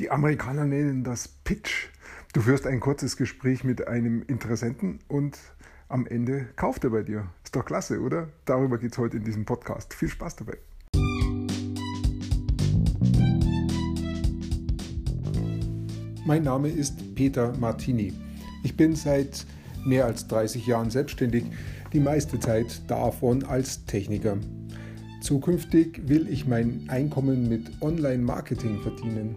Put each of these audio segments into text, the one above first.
Die Amerikaner nennen das Pitch. Du führst ein kurzes Gespräch mit einem Interessenten und am Ende kauft er bei dir. Ist doch klasse, oder? Darüber geht es heute in diesem Podcast. Viel Spaß dabei. Mein Name ist Peter Martini. Ich bin seit mehr als 30 Jahren selbstständig, die meiste Zeit davon als Techniker. Zukünftig will ich mein Einkommen mit Online-Marketing verdienen.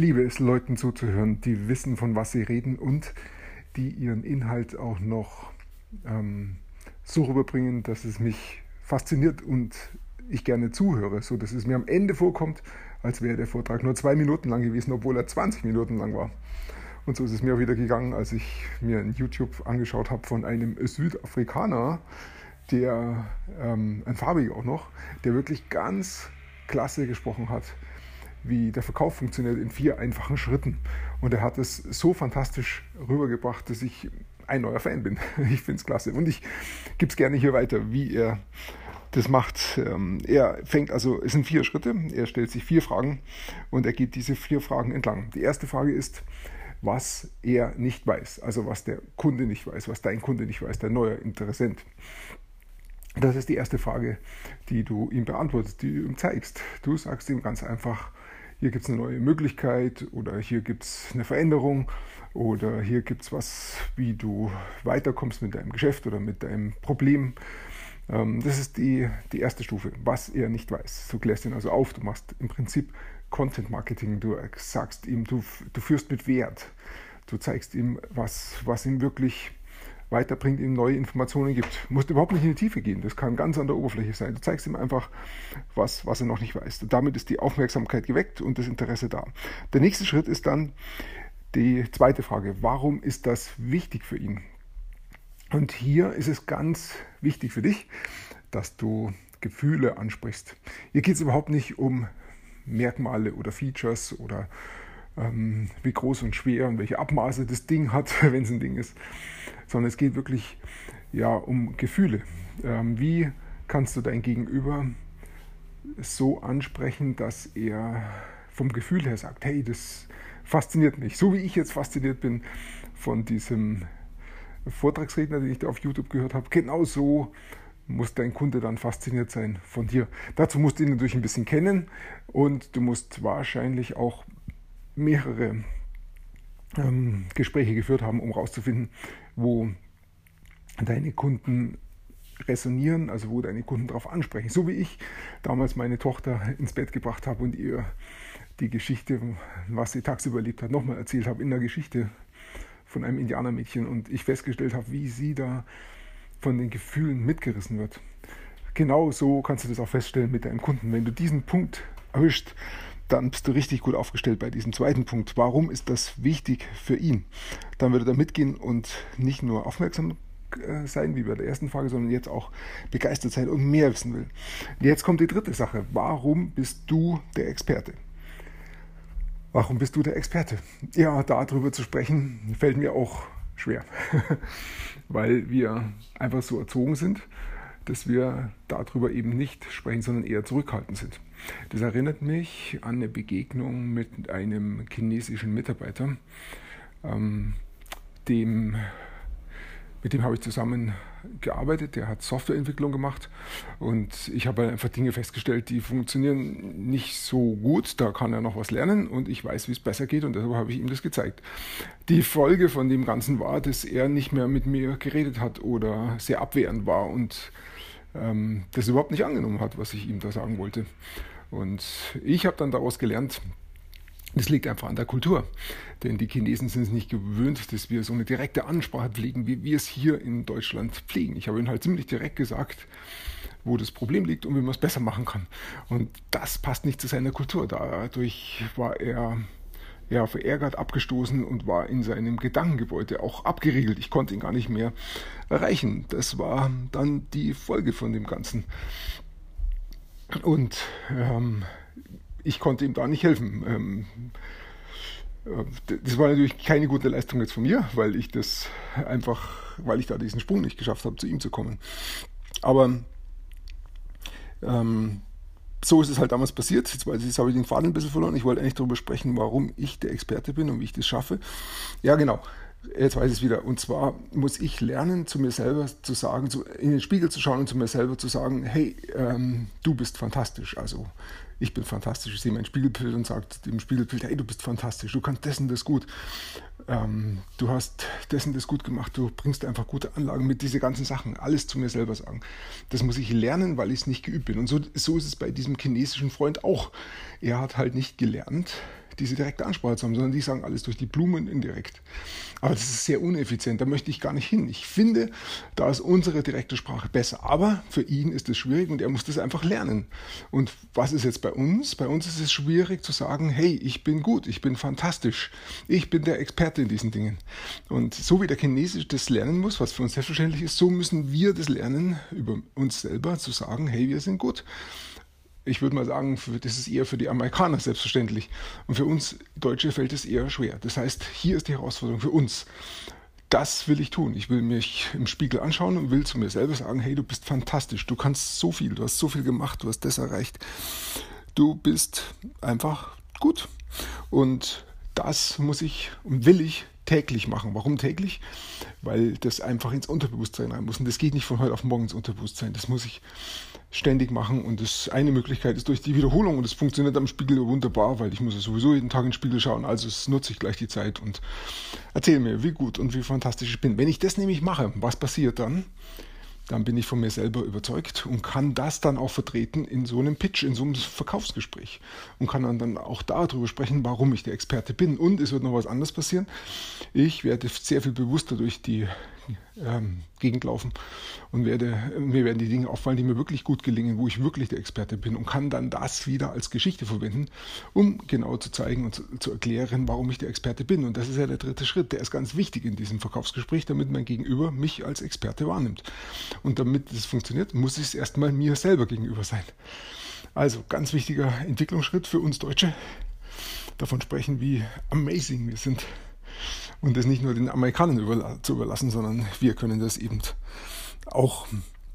Liebe es, Leuten zuzuhören, die wissen, von was sie reden und die ihren Inhalt auch noch ähm, so rüberbringen, dass es mich fasziniert und ich gerne zuhöre, so dass es mir am Ende vorkommt, als wäre der Vortrag nur zwei Minuten lang gewesen, obwohl er 20 Minuten lang war. Und so ist es mir auch wieder gegangen, als ich mir ein YouTube angeschaut habe von einem Südafrikaner, der, ähm, ein Farbiger auch noch, der wirklich ganz klasse gesprochen hat wie der Verkauf funktioniert in vier einfachen Schritten. Und er hat es so fantastisch rübergebracht, dass ich ein neuer Fan bin. Ich finde es klasse. Und ich gebe es gerne hier weiter, wie er das macht. Ähm, er fängt also, es sind vier Schritte. Er stellt sich vier Fragen und er geht diese vier Fragen entlang. Die erste Frage ist, was er nicht weiß, also was der Kunde nicht weiß, was dein Kunde nicht weiß, der neue Interessent. Das ist die erste Frage, die du ihm beantwortest, die du ihm zeigst. Du sagst ihm ganz einfach, hier gibt es eine neue Möglichkeit oder hier gibt es eine Veränderung oder hier gibt es was, wie du weiterkommst mit deinem Geschäft oder mit deinem Problem. Ähm, das ist die, die erste Stufe, was er nicht weiß. Du klärst ihn also auf, du machst im Prinzip Content Marketing, du sagst ihm, du, du führst mit Wert, du zeigst ihm, was, was ihm wirklich weiterbringt, ihm neue Informationen gibt. Du musst überhaupt nicht in die Tiefe gehen, das kann ganz an der Oberfläche sein. Du zeigst ihm einfach, was, was er noch nicht weiß. Und damit ist die Aufmerksamkeit geweckt und das Interesse da. Der nächste Schritt ist dann die zweite Frage, warum ist das wichtig für ihn? Und hier ist es ganz wichtig für dich, dass du Gefühle ansprichst. Hier geht es überhaupt nicht um Merkmale oder Features oder ähm, wie groß und schwer und welche Abmaße das Ding hat, wenn es ein Ding ist, sondern es geht wirklich ja, um Gefühle. Ähm, wie kannst du dein Gegenüber so ansprechen, dass er vom Gefühl her sagt, hey, das fasziniert mich. So wie ich jetzt fasziniert bin von diesem Vortragsredner, den ich da auf YouTube gehört habe, genau so muss dein Kunde dann fasziniert sein von dir. Dazu musst du ihn natürlich ein bisschen kennen und du musst wahrscheinlich auch mehrere ähm, Gespräche geführt haben, um herauszufinden, wo deine Kunden resonieren, also wo deine Kunden darauf ansprechen. So wie ich damals meine Tochter ins Bett gebracht habe und ihr die Geschichte, was sie tagsüber erlebt hat, nochmal erzählt habe in der Geschichte von einem Indianermädchen und ich festgestellt habe, wie sie da von den Gefühlen mitgerissen wird. Genau so kannst du das auch feststellen mit deinem Kunden. Wenn du diesen Punkt erwischt, dann bist du richtig gut aufgestellt bei diesem zweiten Punkt. Warum ist das wichtig für ihn? Dann würde er mitgehen und nicht nur aufmerksam äh, sein, wie bei der ersten Frage, sondern jetzt auch begeistert sein und mehr wissen will. Jetzt kommt die dritte Sache. Warum bist du der Experte? Warum bist du der Experte? Ja, darüber zu sprechen, fällt mir auch schwer, weil wir einfach so erzogen sind, dass wir darüber eben nicht sprechen, sondern eher zurückhaltend sind. Das erinnert mich an eine Begegnung mit einem chinesischen Mitarbeiter, ähm, dem, mit dem habe ich zusammen gearbeitet, der hat Softwareentwicklung gemacht und ich habe einfach Dinge festgestellt, die funktionieren nicht so gut, da kann er noch was lernen und ich weiß, wie es besser geht und deshalb habe ich ihm das gezeigt. Die Folge von dem Ganzen war, dass er nicht mehr mit mir geredet hat oder sehr abwehrend war und ähm, das überhaupt nicht angenommen hat, was ich ihm da sagen wollte. Und ich habe dann daraus gelernt, das liegt einfach an der Kultur. Denn die Chinesen sind es nicht gewöhnt, dass wir so eine direkte Ansprache pflegen, wie wir es hier in Deutschland pflegen. Ich habe ihnen halt ziemlich direkt gesagt, wo das Problem liegt und wie man es besser machen kann. Und das passt nicht zu seiner Kultur. Dadurch war er ja, verärgert, abgestoßen und war in seinem Gedankengebäude auch abgeriegelt. Ich konnte ihn gar nicht mehr erreichen. Das war dann die Folge von dem Ganzen. Und ähm, ich konnte ihm da nicht helfen. Ähm, äh, das war natürlich keine gute Leistung jetzt von mir, weil ich das einfach, weil ich da diesen Sprung nicht geschafft habe, zu ihm zu kommen. Aber ähm, so ist es halt damals passiert. Jetzt, jetzt habe ich den Faden ein bisschen verloren. Ich wollte eigentlich darüber sprechen, warum ich der Experte bin und wie ich das schaffe. Ja, genau. Jetzt weiß ich es wieder. Und zwar muss ich lernen, zu mir selber zu sagen, zu, in den Spiegel zu schauen und zu mir selber zu sagen, hey, ähm, du bist fantastisch. Also ich bin fantastisch. Ich sehe mein Spiegelbild und sage dem Spiegelbild, hey, du bist fantastisch. Du kannst dessen das gut. Ähm, du hast dessen das gut gemacht. Du bringst einfach gute Anlagen mit diese ganzen Sachen. Alles zu mir selber sagen. Das muss ich lernen, weil ich es nicht geübt bin. Und so, so ist es bei diesem chinesischen Freund auch. Er hat halt nicht gelernt, diese direkte Ansprache zu haben, sondern die sagen alles durch die Blumen indirekt. Aber das ist sehr uneffizient, da möchte ich gar nicht hin. Ich finde, da ist unsere direkte Sprache besser. Aber für ihn ist es schwierig und er muss das einfach lernen. Und was ist jetzt bei uns? Bei uns ist es schwierig zu sagen, hey, ich bin gut, ich bin fantastisch, ich bin der Experte in diesen Dingen. Und so wie der Chinesisch das lernen muss, was für uns selbstverständlich ist, so müssen wir das lernen, über uns selber zu sagen, hey, wir sind gut ich würde mal sagen, das ist eher für die Amerikaner selbstverständlich. Und für uns Deutsche fällt es eher schwer. Das heißt, hier ist die Herausforderung für uns. Das will ich tun. Ich will mich im Spiegel anschauen und will zu mir selber sagen, hey, du bist fantastisch, du kannst so viel, du hast so viel gemacht, du hast das erreicht. Du bist einfach gut. Und das muss ich und will ich täglich machen. Warum täglich? Weil das einfach ins Unterbewusstsein rein muss. Und das geht nicht von heute auf morgen ins Unterbewusstsein. Das muss ich ständig machen. Und das eine Möglichkeit ist durch die Wiederholung. Und das funktioniert am Spiegel wunderbar, weil ich muss ja sowieso jeden Tag in den Spiegel schauen. Also nutze ich gleich die Zeit und erzähle mir, wie gut und wie fantastisch ich bin. Wenn ich das nämlich mache, was passiert dann? Dann bin ich von mir selber überzeugt und kann das dann auch vertreten in so einem Pitch, in so einem Verkaufsgespräch und kann dann, auch darüber sprechen, warum ich der Experte bin. Und es wird noch was anderes passieren. Ich werde sehr viel bewusster durch die ähm, Gegend laufen und werde, mir werden die Dinge auffallen, die mir wirklich gut gelingen, wo ich wirklich der Experte bin und kann dann das wieder als Geschichte verwenden, um genau zu zeigen und zu, zu erklären, warum ich der Experte bin. Und das ist ja der dritte Schritt, der ist ganz wichtig in diesem Verkaufsgespräch, damit mein Gegenüber mich als Experte wahrnimmt. Und damit das funktioniert, muss ich es erstmal mir selber gegenüber sein. Also ganz wichtiger Entwicklungsschritt für uns Deutsche. Davon sprechen, wie amazing wir sind und das nicht nur den Amerikanern überla zu überlassen, sondern wir können das eben auch.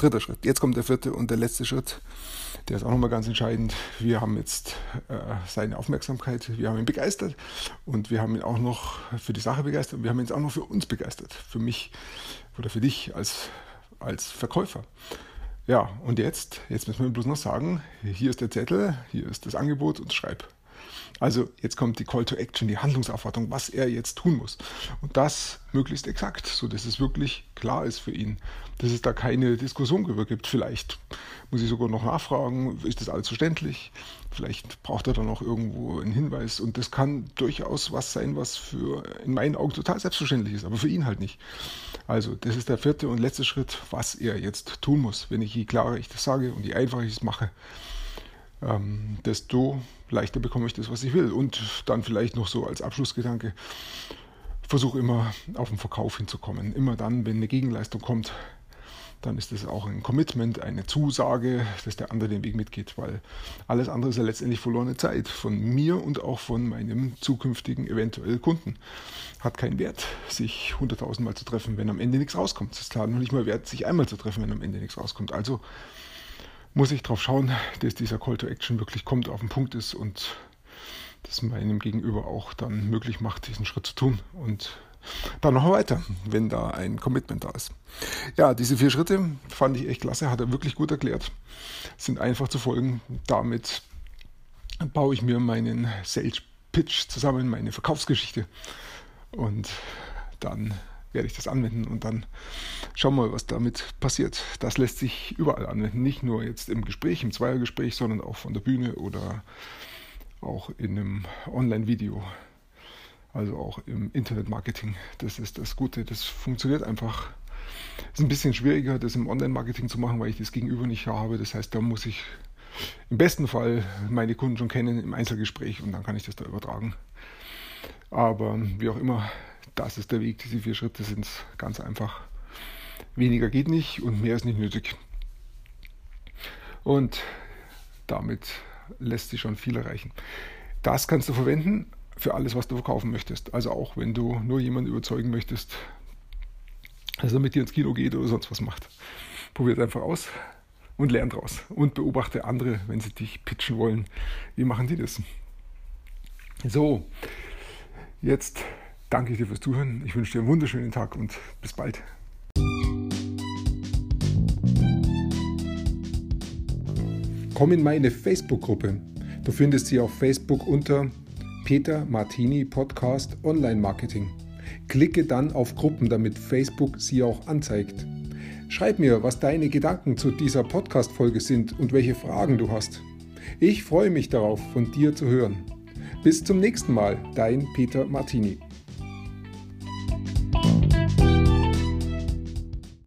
Dritter Schritt. Jetzt kommt der vierte und der letzte Schritt. Der ist auch nochmal ganz entscheidend. Wir haben jetzt äh, seine Aufmerksamkeit, wir haben ihn begeistert und wir haben ihn auch noch für die Sache begeistert und wir haben ihn jetzt auch noch für uns begeistert. Für mich oder für dich als, als Verkäufer. Ja, und jetzt, jetzt müssen wir bloß noch sagen, hier ist der Zettel, hier ist das Angebot und schreib. Also jetzt kommt die Call to Action, die Handlungsaufforderung, was er jetzt tun muss. Und das möglichst exakt, so dass es wirklich klar ist für ihn, dass es da keine Diskussion darüber gibt. Vielleicht muss ich sogar noch nachfragen, ist das alles verständlich? Vielleicht braucht er dann noch irgendwo einen Hinweis. Und das kann durchaus was sein, was für in meinen Augen total selbstverständlich ist, aber für ihn halt nicht. Also das ist der vierte und letzte Schritt, was er jetzt tun muss, wenn ich je klarer ich das sage und je einfacher ich es mache ähm, desto leichter bekomme ich das, was ich will. Und dann vielleicht noch so als Abschlussgedanke, versuche immer auf den Verkauf hinzukommen. Immer dann, wenn eine Gegenleistung kommt, dann ist das auch ein Commitment, eine Zusage, dass der andere den Weg mitgeht, weil alles andere ist ja letztendlich verlorene Zeit von mir und auch von meinem zukünftigen eventuell Kunden. Hat keinen Wert, sich 100.000 Mal zu treffen, wenn am Ende nichts rauskommt. Es ist klar noch nicht mal wert, sich einmal zu treffen, wenn am Ende nichts rauskommt. Also muss ich darauf schauen, dass dieser Call to Action wirklich kommt, auf den Punkt ist und das meinem Gegenüber auch dann möglich macht, diesen Schritt zu tun. Und dann noch weiter, wenn da ein Commitment da ist. Ja, diese vier Schritte fand ich echt klasse, hat er wirklich gut erklärt, sind einfach zu folgen. Damit baue ich mir meinen Sales Pitch zusammen, meine Verkaufsgeschichte und dann werde ich das anwenden und dann schauen wir mal, was damit passiert. Das lässt sich überall anwenden, nicht nur jetzt im Gespräch, im Zweiergespräch, sondern auch von der Bühne oder auch in einem Online-Video, also auch im Internet-Marketing. Das ist das Gute, das funktioniert einfach. Es ist ein bisschen schwieriger, das im Online-Marketing zu machen, weil ich das Gegenüber nicht habe. Das heißt, da muss ich im besten Fall meine Kunden schon kennen im Einzelgespräch und dann kann ich das da übertragen. Aber wie auch immer, das ist der Weg. Diese vier Schritte sind ganz einfach. Weniger geht nicht und mehr ist nicht nötig. Und damit lässt sich schon viel erreichen. Das kannst du verwenden für alles, was du verkaufen möchtest. Also auch wenn du nur jemanden überzeugen möchtest, dass er mit dir ins Kino geht oder sonst was macht. Probier es einfach aus und lern draus. Und beobachte andere, wenn sie dich pitchen wollen. Wie machen die das? So, jetzt danke ich dir fürs Zuhören. Ich wünsche dir einen wunderschönen Tag und bis bald. Komm in meine Facebook-Gruppe. Du findest sie auf Facebook unter Peter Martini Podcast Online Marketing. Klicke dann auf Gruppen, damit Facebook sie auch anzeigt. Schreib mir, was deine Gedanken zu dieser Podcast-Folge sind und welche Fragen du hast. Ich freue mich darauf, von dir zu hören. Bis zum nächsten Mal, dein Peter Martini.